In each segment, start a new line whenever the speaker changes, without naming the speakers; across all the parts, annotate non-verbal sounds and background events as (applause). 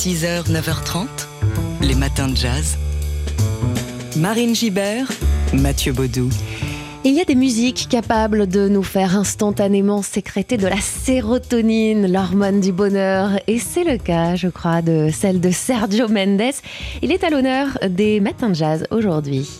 6h, 9h30, les matins de jazz. Marine Gibert, Mathieu Baudou.
Il y a des musiques capables de nous faire instantanément sécréter de la sérotonine, l'hormone du bonheur. Et c'est le cas, je crois, de celle de Sergio Mendes. Il est à l'honneur des matins de jazz aujourd'hui.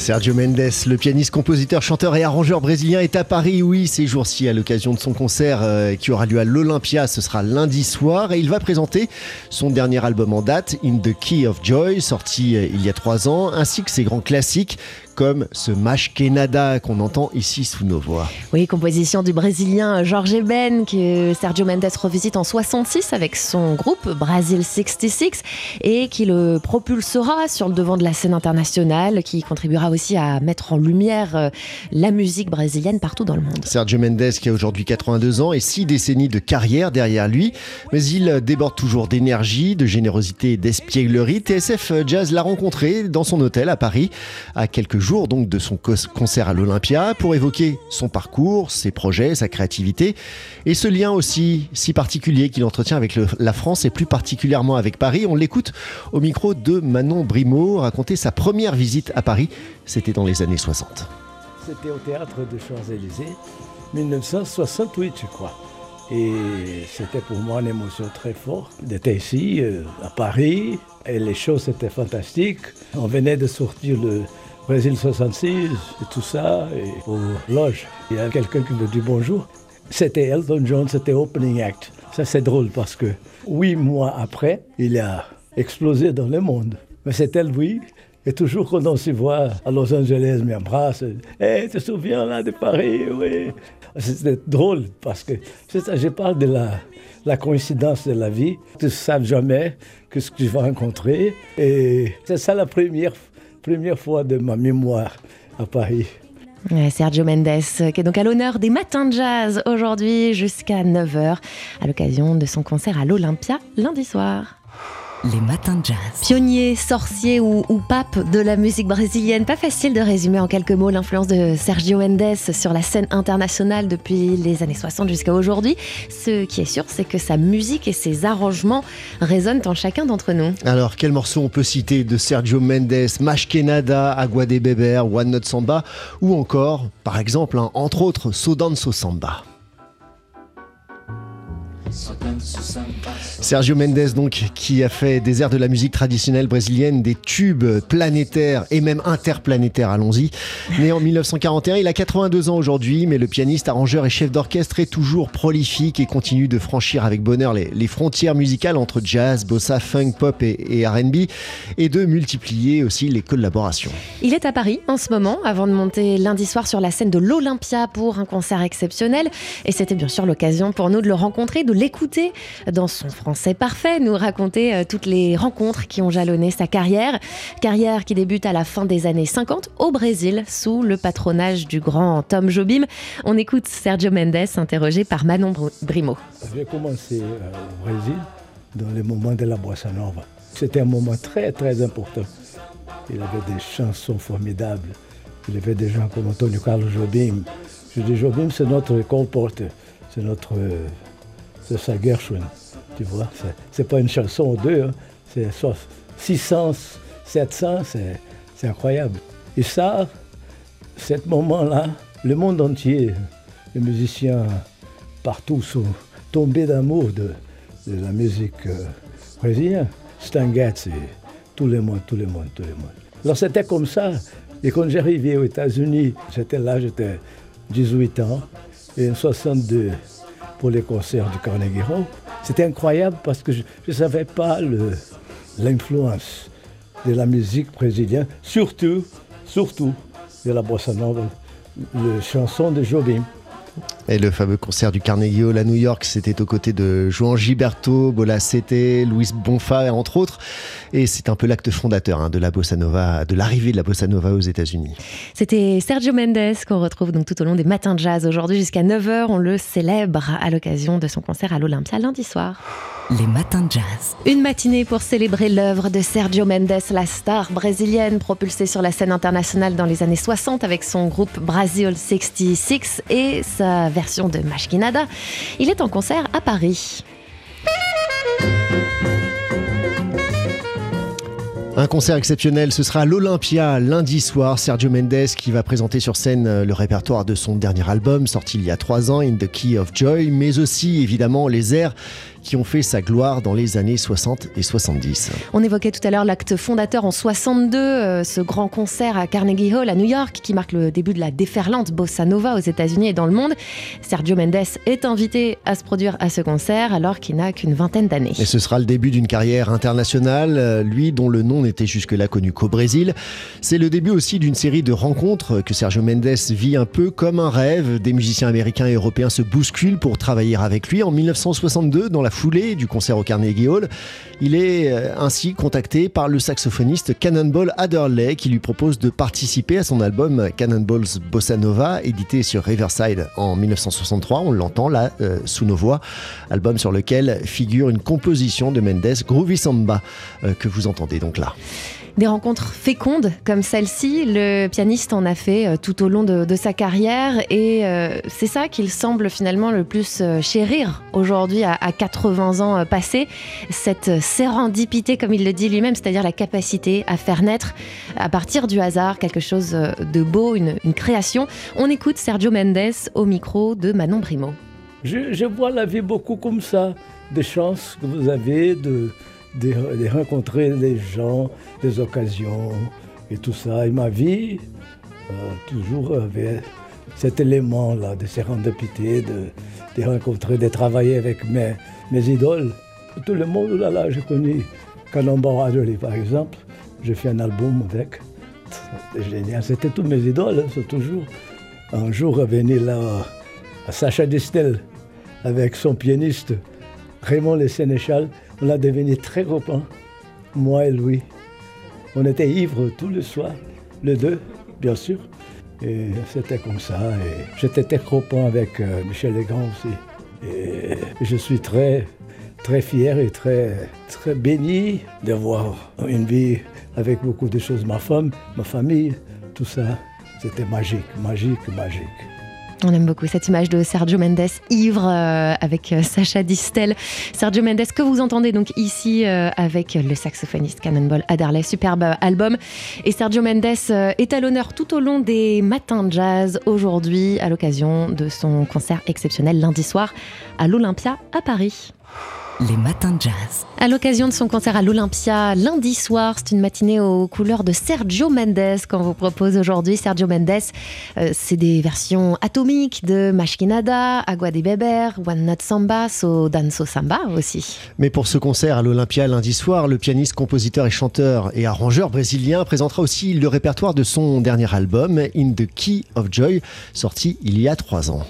Sergio Mendes, le pianiste, compositeur, chanteur et arrangeur brésilien, est à Paris, oui, ces jours-ci, à l'occasion de son concert euh, qui aura lieu à l'Olympia. Ce sera lundi soir et il va présenter son dernier album en date, In the Key of Joy, sorti euh, il y a trois ans, ainsi que ses grands classiques comme ce Mash Kenada qu'on entend ici sous nos voix.
Oui, composition du Brésilien Jorge Ben que Sergio Mendes revisite en 66 avec son groupe Brasil 66 et qui le propulsera sur le devant de la scène internationale, qui contribuera aussi à mettre en lumière euh, la musique brésilienne partout dans le monde.
Sergio Mendes qui a aujourd'hui 82 ans et six décennies de carrière derrière lui, mais il déborde toujours d'énergie, de générosité et d'espièglerie. TSF Jazz l'a rencontré dans son hôtel à Paris à quelques jours donc de son concert à l'Olympia pour évoquer son parcours, ses projets, sa créativité et ce lien aussi si particulier qu'il entretient avec la France et plus particulièrement avec Paris. On l'écoute au micro de Manon Brimaud raconter sa première visite à Paris. C'était dans les années 60.
C'était au théâtre de Champs-Élysées, 1968 je crois. Et c'était pour moi une émotion très forte d'être ici, euh, à Paris. Et les choses étaient fantastiques. On venait de sortir le, Brésil 66 et tout ça, et aux loges. Il y a quelqu'un qui me dit bonjour. C'était Elton John, c'était Opening Act. Ça c'est drôle parce que huit mois après, il a explosé dans le monde. Mais c'était lui. Et toujours quand on se voit à Los Angeles, m'embrasse. Hé, hey, tu te souviens là de Paris? Oui. C'était drôle parce que je parle de la, la coïncidence de la vie. Tu ne sais jamais que ce que tu vas rencontrer. Et c'est ça la première première fois de ma mémoire à Paris.
Sergio Mendes, qui est donc à l'honneur des matins de jazz aujourd'hui jusqu'à 9h, à l'occasion de son concert à l'Olympia lundi soir.
Les matins de jazz.
Pionnier, sorcier ou, pape de la musique brésilienne, pas facile de résumer en quelques mots l'influence de Sergio Mendes sur la scène internationale depuis les années 60 jusqu'à aujourd'hui. Ce qui est sûr, c'est que sa musique et ses arrangements résonnent en chacun d'entre nous.
Alors, quels morceaux on peut citer de Sergio Mendes, Mash Kenada, Agua de Beber, One Note Samba, ou encore, par exemple, hein, entre autres, Sodanso Samba. Sergio Mendes, donc, qui a fait des airs de la musique traditionnelle brésilienne, des tubes planétaires et même interplanétaires, allons-y. Né en 1941, il a 82 ans aujourd'hui, mais le pianiste, arrangeur et chef d'orchestre est toujours prolifique et continue de franchir avec bonheur les, frontières musicales entre jazz, bossa, funk, pop et, RB, et de multiplier aussi les collaborations.
Il est à Paris en ce moment, avant de monter lundi soir sur la scène de l'Olympia pour un concert exceptionnel, et c'était bien sûr l'occasion pour nous de le rencontrer, de l'écouter dans son français parfait, nous raconter euh, toutes les rencontres qui ont jalonné sa carrière. Carrière qui débute à la fin des années 50 au Brésil, sous le patronage du grand Tom Jobim. On écoute Sergio Mendes interrogé par Manon Brimo.
J'ai commencé euh, au Brésil dans les moments de la bossa nova. C'était un moment très très important. Il avait des chansons formidables. Il avait des gens comme Antonio Carlos Jobim. Jobim, c'est notre colporteur, c'est notre c'est ça Gershwin. Tu vois, c'est pas une chanson ou deux, hein. c'est 600, 700, c'est incroyable. Et ça, ce moment-là, le monde entier, les musiciens partout sont tombés d'amour de, la musique euh, brésilienne. Stan Getz et tout le monde, tout le monde, tout le monde. Alors c'était comme ça. Et quand j'arrivais aux États-Unis, j'étais là, j'étais 18 ans. Et en 62, pour les concerts du Carnegie Hall. C'était incroyable parce que je ne savais pas l'influence de la musique brésilienne, surtout, surtout de la bossa nova, les chansons de Jobim.
Et le fameux concert du Carnegie Hall à New York, c'était aux côtés de Juan Gilberto, Bola Sete, Luis Bonfa, entre autres. Et c'est un peu l'acte fondateur hein, de la bossa nova, de l'arrivée de la bossa nova aux États-Unis.
C'était Sergio Mendes qu'on retrouve donc tout au long des matins de jazz. Aujourd'hui jusqu'à 9h, on le célèbre à l'occasion de son concert à l'Olympia lundi soir.
Les matins de jazz.
Une matinée pour célébrer l'œuvre de Sergio Mendes, la star brésilienne propulsée sur la scène internationale dans les années 60 avec son groupe Brazil 66 et sa version de Mashkinada. Il est en concert à Paris.
Un concert exceptionnel, ce sera l'Olympia lundi soir. Sergio Mendes qui va présenter sur scène euh, le répertoire de son dernier album sorti il y a trois ans, In the Key of Joy, mais aussi évidemment les airs qui ont fait sa gloire dans les années 60 et 70.
On évoquait tout à l'heure l'acte fondateur en 62, euh, ce grand concert à Carnegie Hall à New York qui marque le début de la déferlante bossa nova aux États-Unis et dans le monde. Sergio Mendes est invité à se produire à ce concert alors qu'il n'a qu'une vingtaine d'années.
Et ce sera le début d'une carrière internationale, euh, lui dont le nom n'était jusque-là connu qu'au Brésil. C'est le début aussi d'une série de rencontres que Sergio Mendes vit un peu comme un rêve. Des musiciens américains et européens se bousculent pour travailler avec lui en 1962 dans la foulée du concert au Carnegie Hall. Il est euh, ainsi contacté par le saxophoniste Cannonball Adderley qui lui propose de participer à son album Cannonball's Bossa Nova, édité sur Riverside en 1963. On l'entend là euh, sous nos voix, album sur lequel figure une composition de Mendes, Groovy Samba, euh, que vous entendez donc là.
Des rencontres fécondes comme celle-ci, le pianiste en a fait euh, tout au long de, sa carrière et euh, c'est ça qu'il semble finalement le plus euh, chérir aujourd'hui à, à, 80 ans passés, cette sérendipité comme il le dit lui-même, c'est-à-dire la capacité à faire naître à partir du hasard quelque chose de beau, une, une création. On écoute Sergio Mendes au micro de Manon Brimo.
Je, je vois la vie beaucoup comme ça, des chances que vous avez de de, rencontrer des gens, des occasions et tout ça. Et ma vie, euh, toujours avait cet élément-là de sérendipité, de, de rencontrer, de travailler avec mes, mes idoles. Tout le monde là, là, j'ai connu Canon Adderley, par exemple. J'ai fait un album avec. C'était génial. C'était tous mes idoles, c'est toujours. Un jour, venu là à Sacha Distel avec son pianiste Raymond Le Sénéchal. On a devenu très copains, moi et lui. On était ivres tous les soirs, les deux, bien sûr. Et c'était comme ça. Et j'étais très copain avec euh, Michel Legrand aussi. Et je suis très, très fier et très, très béni d'avoir une vie avec beaucoup de choses. Ma femme, ma famille, tout ça, c'était magique, magique, magique.
On aime beaucoup cette image de Sergio Mendes ivre euh, avec euh, Sacha Distel. Sergio Mendes que vous entendez donc ici euh, avec le saxophoniste Cannonball Adderley, superbe album. Et Sergio Mendes est à l'honneur tout au long des matins de jazz aujourd'hui à l'occasion de son concert exceptionnel lundi soir à l'Olympia à Paris.
Les matins de jazz.
À l'occasion de son concert à l'Olympia lundi soir, c'est une matinée aux couleurs de Sergio Mendes qu'on vous propose aujourd'hui. Sergio Mendes, euh, c'est des versions atomiques de Mashkinada, Agua de Beber, One Not Samba, So Danso Samba aussi.
Mais pour ce concert à l'Olympia lundi soir, le pianiste, compositeur et chanteur et arrangeur brésilien présentera aussi le répertoire de son dernier album, In the Key of Joy, sorti il y a trois ans.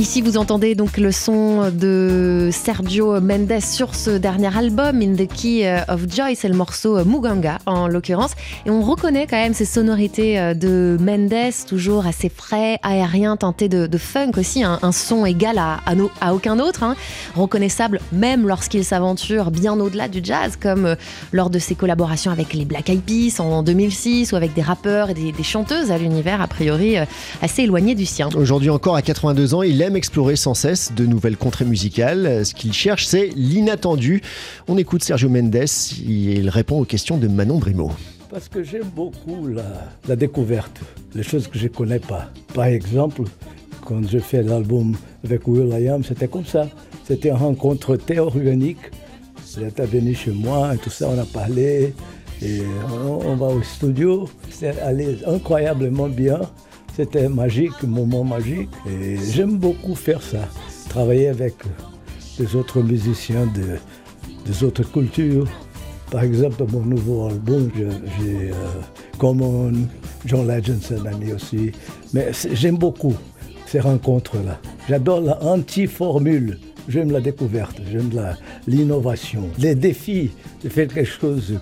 Ici, vous entendez donc le son de Sergio Mendes sur ce dernier album, In the Key of Joy, c'est le morceau Muganga en l'occurrence. Et on reconnaît quand même ces sonorités de Mendes, toujours assez frais, aérien, tenté de, funk aussi, un son égal à, à aucun autre, hein, reconnaissable même lorsqu'il s'aventure bien au-delà du jazz, comme lors de ses collaborations avec les Black Eyed Peas en 2006 ou avec des rappeurs et des, des chanteuses à l'univers a priori assez éloigné du sien.
Aujourd'hui encore à 82 ans, il aime explorer sans cesse de nouvelles contrées musicales. Ce qu'il cherche, c'est l'inattendu. On écoute Sergio Mendes, il répond aux questions de Manon Brimo.
Parce que j'aime beaucoup la, découverte, les choses que je ne connais pas. Par exemple, quand je fais l'album avec Will I Am, c'était comme ça. C'était une rencontre très organique. Il est venu chez moi et tout ça, on a parlé. Et on, on va au studio. C'est allé incroyablement bien. C'était magique, moment magique. Et j'aime beaucoup faire ça. Travailler avec les autres musiciens de, des autres cultures. Par exemple, dans mon nouveau album, j'ai euh, Common, John Legend, c'est ami aussi. Mais j'aime beaucoup ces rencontres-là. J'adore la anti-formule. J'aime la découverte, j'aime l'innovation, les défis de faire quelque chose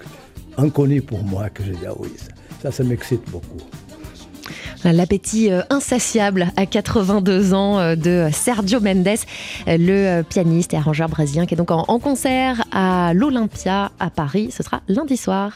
inconnu pour moi que je dis, ah oui, ça, ça m'excite beaucoup.
L'appétit insatiable à 82 ans de Sergio Mendes, le pianiste et arrangeur brésilien qui est donc en concert à l'Olympia à Paris. Ce sera lundi soir.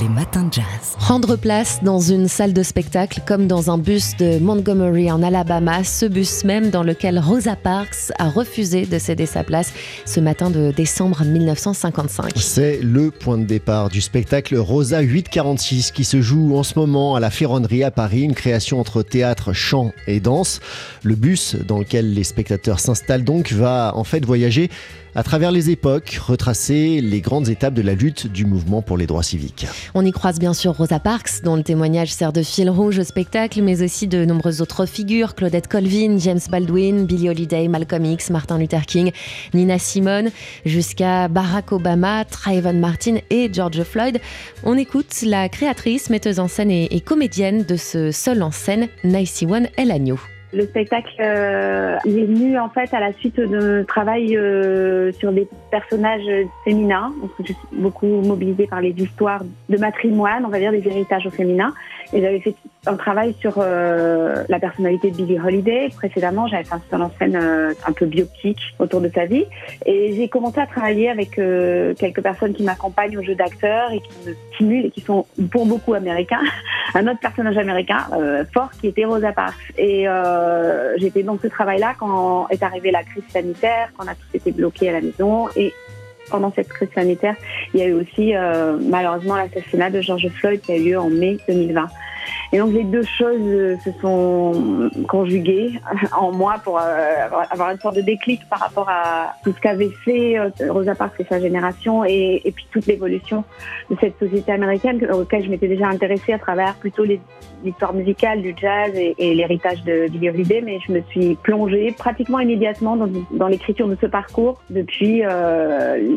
Les matins de jazz.
Rendre place dans une salle de spectacle comme dans un bus de Montgomery en Alabama, ce bus même dans lequel Rosa Parks a refusé de céder sa place ce matin de décembre 1955.
C'est le point de départ du spectacle Rosa 846 qui se joue en ce moment à la Ferronnerie à Paris, une création entre théâtre, chant et danse. Le bus dans lequel les spectateurs s'installent donc va en fait voyager à travers les époques, retracer les grandes étapes de la lutte du mouvement pour les droits civiques.
On y croise bien sûr Rosa Parks, dont le témoignage sert de fil rouge au spectacle, mais aussi de nombreuses autres figures, Claudette Colvin, James Baldwin, Billie Holiday, Malcolm X, Martin Luther King, Nina Simone, jusqu'à Barack Obama, Trayvon Martin et George Floyd. On écoute la créatrice, metteuse en scène et, comédienne de ce seul en scène, Nicey One El Agnew.
Le spectacle, euh, est venu en fait à la suite de travail euh, sur des personnages féminins. Je suis beaucoup mobilisée par les histoires de matrimoine, on va dire des héritages au féminin. Et j'avais fait un travail sur euh, la personnalité de Billie Holiday. Précédemment, j'avais fait un seul en scène euh, un peu biopique autour de sa vie. Et j'ai commencé à travailler avec euh, quelques personnes qui m'accompagnent au jeu d'acteurs et qui me stimulent et qui sont pour beaucoup américains. (laughs) un autre personnage américain fort qui était Rosa Parks. Et j'étais dans ce travail-là quand est arrivée la crise sanitaire, quand on a tous été bloqués à la maison. Et pendant cette crise sanitaire, il y a eu aussi malheureusement l'assassinat de George Floyd qui a eu lieu en mai 2020. Et donc les deux choses euh, se sont conjuguées (laughs) en moi pour euh, avoir une sorte de déclic par rapport à tout ce qu'avait fait euh, Rosa Parks et sa génération et, puis toute l'évolution de cette société américaine auquel je m'étais déjà intéressée à travers plutôt l'histoire musicale du jazz et, l'héritage de Billie Holiday, mais je me suis plongée pratiquement immédiatement dans, l'écriture de ce parcours depuis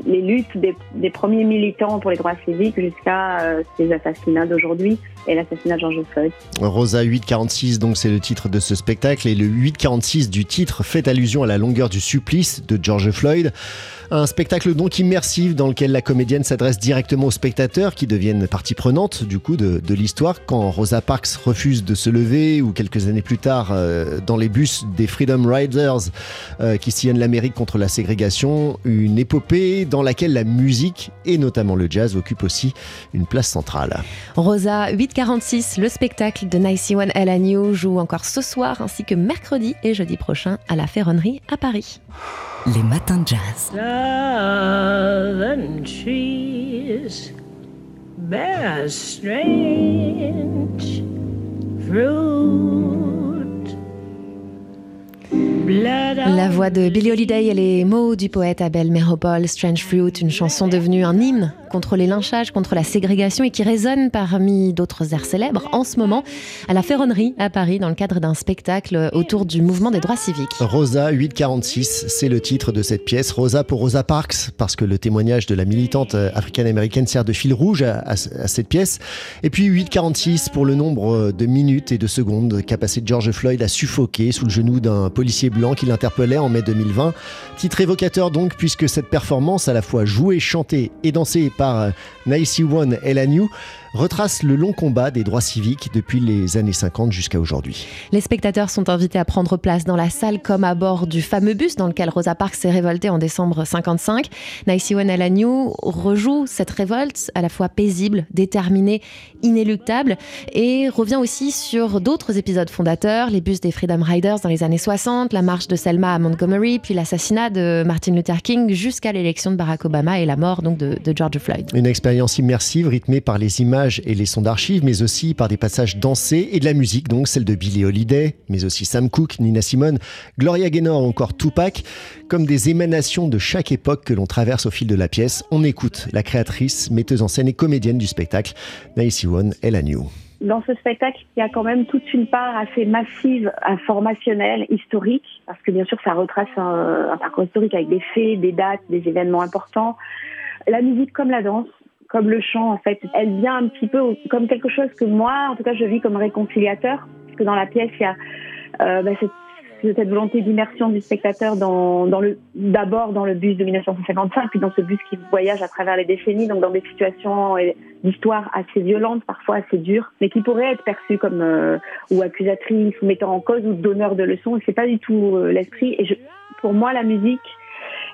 les luttes des, premiers militants pour les droits civiques jusqu'à ces assassinats d'aujourd'hui et l'assassinat de George
Rosa 846, donc c'est le titre de ce spectacle, et le 846 du titre fait allusion à la longueur du supplice de George Floyd. Un spectacle donc immersif dans lequel la comédienne s'adresse directement aux spectateurs qui deviennent partie prenante du coup de, l'histoire quand Rosa Parks refuse de se lever ou quelques années plus tard euh, dans les bus des Freedom Riders euh, qui sillonnent l'Amérique contre la ségrégation, une épopée dans laquelle la musique et notamment le jazz occupent aussi une place centrale.
Rosa 846, le spectacle de Nicey One LNU joue encore ce soir ainsi que mercredi et jeudi prochain à la Ferronnerie à Paris.
Les matins de jazz.
Southern trees bear strange fruit.
La voix de Billie Holiday et les mots du poète Abel Meropol, Strange Fruit, une chanson devenue un hymne contre les lynchages, contre la ségrégation et qui résonne parmi d'autres airs célèbres en ce moment à la Ferronnerie à Paris dans le cadre d'un spectacle autour du mouvement des droits civiques.
Rosa 846, c'est le titre de cette pièce. Rosa pour Rosa Parks, parce que le témoignage de la militante africaine-américaine sert de fil rouge à, cette pièce. Et puis 846 pour le nombre de minutes et de secondes qu'a passé George Floyd à suffoquer sous le genou d'un policier blanc qui l'interpellait en mai 2020. Titre évocateur donc, puisque cette performance, à la fois jouée, chantée et dansée par Nicey One et la New, retrace le long combat des droits civiques depuis les années 50 jusqu'à aujourd'hui.
Les spectateurs sont invités à prendre place dans la salle comme à bord du fameux bus dans lequel Rosa Parks s'est révoltée en décembre 55. Nicey One New rejoue cette révolte à la fois paisible, déterminée, inéluctable et revient aussi sur d'autres épisodes fondateurs, les bus des Freedom Riders dans les années 60, la marche de Selma à Montgomery, puis l'assassinat de Martin Luther King jusqu'à l'élection de Barack Obama et la mort donc de, de George Floyd.
Une expérience immersive rythmée par les images et les sons d'archives, mais aussi par des passages dansés et de la musique, donc celle de Billie Holiday, mais aussi Sam Cooke, Nina Simone, Gloria Gaynor ou encore Tupac, comme des émanations de chaque époque que l'on traverse au fil de la pièce. On écoute la créatrice, metteuse en scène et comédienne du spectacle, Naïsi One El New
dans ce spectacle, il y a quand même toute une part assez massive, informationnelle, historique, parce que bien sûr, ça retrace un, un, parcours historique avec des faits, des dates, des événements importants. La musique comme la danse, comme le chant en fait. Elle vient un petit peu comme quelque chose que moi, en tout cas, je vis comme réconciliateur, parce que dans la pièce, il y a euh, bah, cette, cette, volonté d'immersion du spectateur dans, dans le d'abord dans le bus de 1955, puis dans ce bus qui voyage à travers les décennies, donc dans des situations d'histoire assez violentes, parfois assez dures, mais qui pourraient être perçues comme euh, ou accusatrices, ou mettant en cause, ou donneurs de leçons. Et c'est pas du tout euh, l'esprit. Et je, pour moi, la musique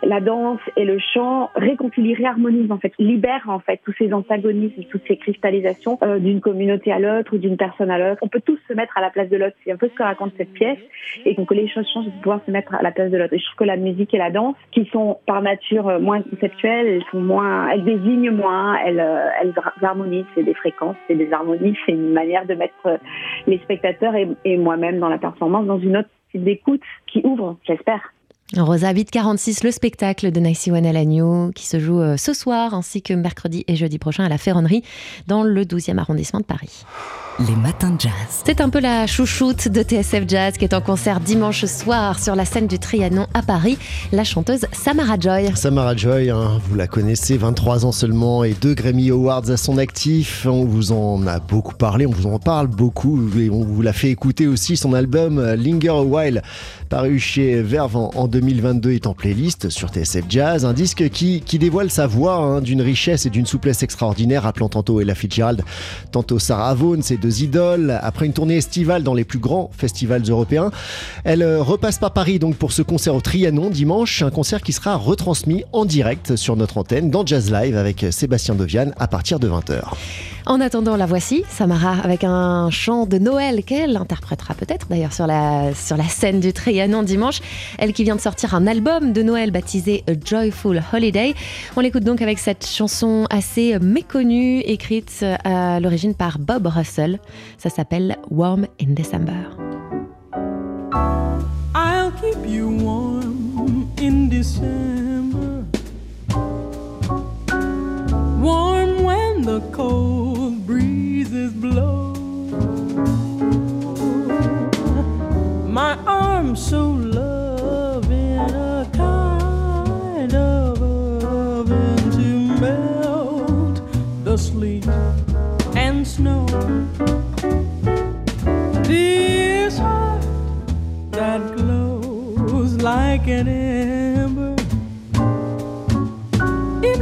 la danse et le chant réconcilient, réharmonisent en fait, libèrent en fait tous ces antagonismes, toutes ces cristallisations euh, d'une communauté à l'autre ou d'une personne à l'autre. On peut tous se mettre à la place de l'autre. C'est un peu ce que raconte cette pièce et donc les choses changent de pouvoir se mettre à la place de l'autre. Et je trouve que la musique et la danse, qui sont par nature euh, moins conceptuelles, elles sont moins, elles désignent moins, elles, euh, elles harmonisent. C'est des fréquences, c'est des harmonies, c'est une manière de mettre les spectateurs et, et moi-même dans la performance dans une autre d'écoute qui ouvre, j'espère.
Rosa 846, le spectacle de One Alagno qui se joue euh, ce soir ainsi que mercredi et jeudi prochain à la Ferronnerie dans le 12e arrondissement de Paris.
Les matins de jazz.
C'est un peu la chouchoute de TSF Jazz qui est en concert dimanche soir sur la scène du Trianon à Paris, la chanteuse Samara Joy.
Samara Joy, hein, vous la connaissez, 23 ans seulement et deux Grammy Awards à son actif. On vous en a beaucoup parlé, on vous en parle beaucoup et on vous l'a fait écouter aussi. Son album euh, Linger a While, paru chez Verve en 2022, est en playlist sur TSF Jazz. Un disque qui, qui dévoile sa voix hein, d'une richesse et d'une souplesse extraordinaire, appelant tantôt Ella Fitzgerald, tantôt Sarah Vaughan. Ces deux idoles. Après une tournée estivale dans les plus grands festivals européens, elle euh, repasse par Paris donc pour ce concert au Trianon dimanche, un concert qui sera retransmis en direct sur notre antenne dans Jazz Live avec Sébastien Deviane à partir de 20h.
En attendant, la voici, Samara, avec un chant de Noël qu'elle interprétera peut-être d'ailleurs sur la, scène du Trianon dimanche. Elle qui vient de sortir un album de Noël baptisé A Joyful Holiday. On l'écoute donc avec cette chanson assez méconnue, écrite à l'origine par Bob Russell. Ça s'appelle Warm in December.
I'll keep you warm in December. The cold breezes blow. My arms so loving a kind of oven to melt the sleet and snow. This heart that glows like an ember. It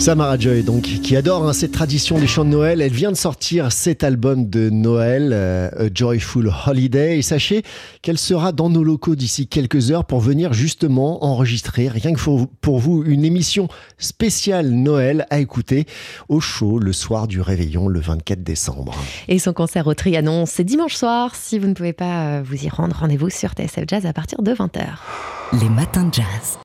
Samara Joy, donc, qui adore hein, cette tradition des chants de Noël. Elle vient de sortir cet album de Noël, euh, A Joyful Holiday. Et sachez qu'elle sera dans nos locaux d'ici quelques heures pour venir justement enregistrer, rien que pour vous, une émission spéciale Noël à écouter au show le soir du réveillon le 24 décembre.
Et son concert au Trianon, c'est dimanche soir. Si vous ne pouvez pas euh, vous y rendre, rendez-vous sur TSF Jazz à partir de 20h.
Les matins de jazz.